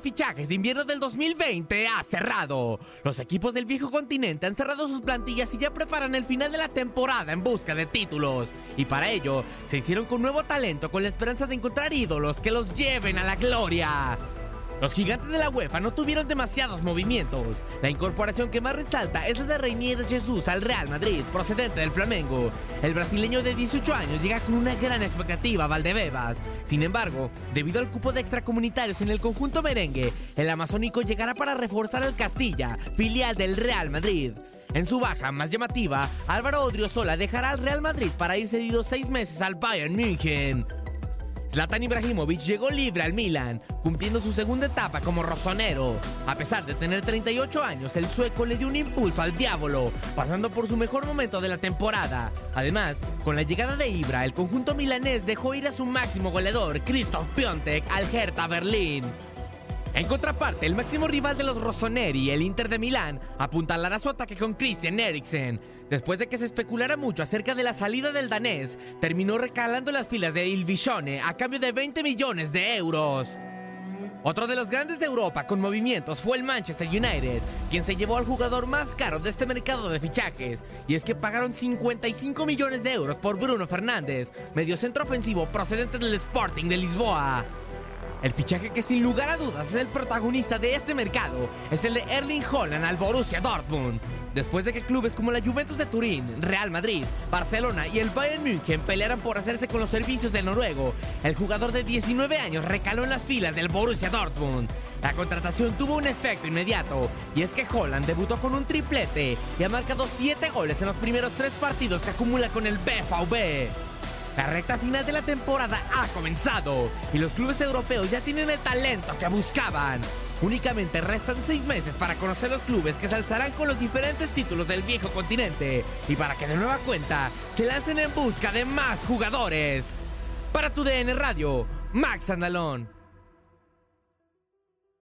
fichajes de invierno del 2020 ha cerrado. Los equipos del viejo continente han cerrado sus plantillas y ya preparan el final de la temporada en busca de títulos. Y para ello, se hicieron con nuevo talento con la esperanza de encontrar ídolos que los lleven a la gloria. Los gigantes de la UEFA no tuvieron demasiados movimientos. La incorporación que más resalta es la de Reinier de Jesús al Real Madrid, procedente del Flamengo. El brasileño de 18 años llega con una gran expectativa a Valdebebas. Sin embargo, debido al cupo de extracomunitarios en el conjunto merengue, el amazónico llegará para reforzar al Castilla, filial del Real Madrid. En su baja más llamativa, Álvaro Odriozola dejará al Real Madrid para ir cedido seis meses al Bayern München. Zlatan Ibrahimovic llegó libre al Milan, cumpliendo su segunda etapa como rosonero. A pesar de tener 38 años, el sueco le dio un impulso al diablo, pasando por su mejor momento de la temporada. Además, con la llegada de Ibra, el conjunto milanés dejó ir a su máximo goleador, Christoph Piontek, al Hertha Berlín. En contraparte, el máximo rival de los Rossoneri, el Inter de Milán, apuntalará su ataque con Christian Eriksen. Después de que se especulara mucho acerca de la salida del danés, terminó recalando las filas de Il a cambio de 20 millones de euros. Otro de los grandes de Europa con movimientos fue el Manchester United, quien se llevó al jugador más caro de este mercado de fichajes, y es que pagaron 55 millones de euros por Bruno Fernández, mediocentro ofensivo procedente del Sporting de Lisboa. El fichaje que sin lugar a dudas es el protagonista de este mercado es el de Erling Holland al Borussia Dortmund. Después de que clubes como la Juventus de Turín, Real Madrid, Barcelona y el Bayern München pelearan por hacerse con los servicios del noruego, el jugador de 19 años recaló en las filas del Borussia Dortmund. La contratación tuvo un efecto inmediato, y es que Holland debutó con un triplete y ha marcado 7 goles en los primeros 3 partidos que acumula con el BVB. La recta final de la temporada ha comenzado y los clubes europeos ya tienen el talento que buscaban. Únicamente restan seis meses para conocer los clubes que se alzarán con los diferentes títulos del viejo continente y para que de nueva cuenta se lancen en busca de más jugadores. Para tu DN Radio, Max Andalón.